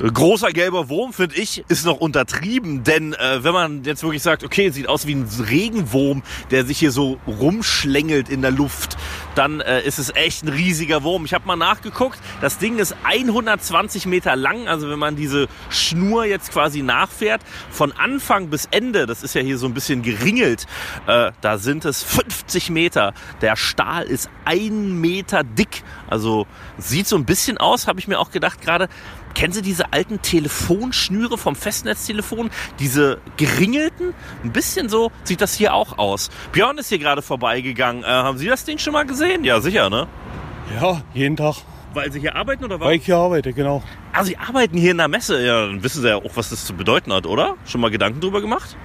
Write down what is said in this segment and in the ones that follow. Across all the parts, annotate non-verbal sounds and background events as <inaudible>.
Großer gelber Wurm, finde ich, ist noch untertrieben, denn äh, wenn man jetzt wirklich sagt, okay, sieht aus wie ein Regenwurm, der sich hier so rumschlängelt in der Luft, dann äh, ist es echt ein riesiger Wurm. Ich habe mal nachgeguckt, das Ding ist 120 Meter lang, also wenn man diese Schnur jetzt quasi nachfährt, von Anfang bis Ende, das ist ja hier so ein bisschen geringelt, äh, da sind es 50 Meter. Der Stahl ist ein Meter dick, also sieht so ein bisschen aus, habe ich mir auch gedacht gerade, Kennen Sie diese alten Telefonschnüre vom Festnetztelefon? Diese geringelten? Ein bisschen so sieht das hier auch aus. Björn ist hier gerade vorbeigegangen. Äh, haben Sie das Ding schon mal gesehen? Ja, sicher, ne? Ja, jeden Tag. Weil Sie hier arbeiten oder was? Weil ich hier arbeite, genau. Ah, Sie arbeiten hier in der Messe. Ja, dann wissen Sie ja auch, was das zu bedeuten hat, oder? Schon mal Gedanken drüber gemacht?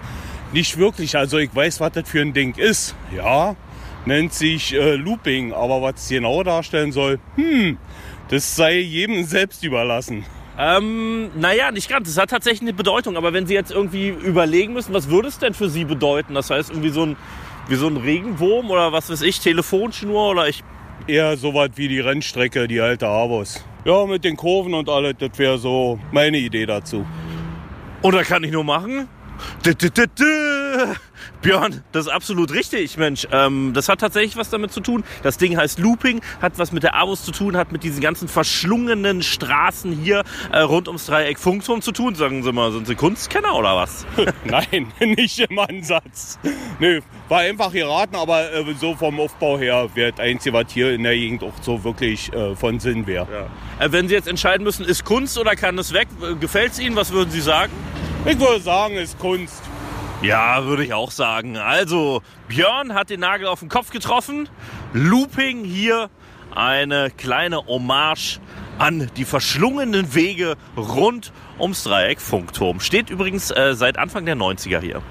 Nicht wirklich. Also ich weiß, was das für ein Ding ist. Ja, nennt sich äh, Looping. Aber was es genau darstellen soll, hm, das sei jedem selbst überlassen. Ähm, naja, nicht ganz. Es hat tatsächlich eine Bedeutung. Aber wenn Sie jetzt irgendwie überlegen müssen, was würde es denn für Sie bedeuten? Das heißt, irgendwie so ein, wie so ein Regenwurm oder was weiß ich, Telefonschnur oder ich. Eher so was wie die Rennstrecke, die alte Avos. Ja, mit den Kurven und alles, das wäre so meine Idee dazu. Oder kann ich nur machen? Du, du, du, <laughs> Björn, das ist absolut richtig, Mensch. Ähm, das hat tatsächlich was damit zu tun. Das Ding heißt Looping, hat was mit der Avus zu tun, hat mit diesen ganzen verschlungenen Straßen hier äh, rund ums Dreieck Funkturm zu tun. Sagen Sie mal, sind Sie Kunstkenner oder was? <laughs> Nein, <laughs> nicht im Ansatz. Nö, war einfach geraten, aber äh, so vom Aufbau her wäre das Einzige, was hier in der Gegend auch so wirklich äh, von Sinn wäre. Ja. Äh, wenn Sie jetzt entscheiden müssen, ist Kunst oder kann es weg? Gefällt es Ihnen? Was würden Sie sagen? Ich würde sagen, es ist Kunst. Ja, würde ich auch sagen. Also, Björn hat den Nagel auf den Kopf getroffen. Looping hier eine kleine Hommage an die verschlungenen Wege rund ums Dreieck Funkturm. Steht übrigens äh, seit Anfang der 90er hier.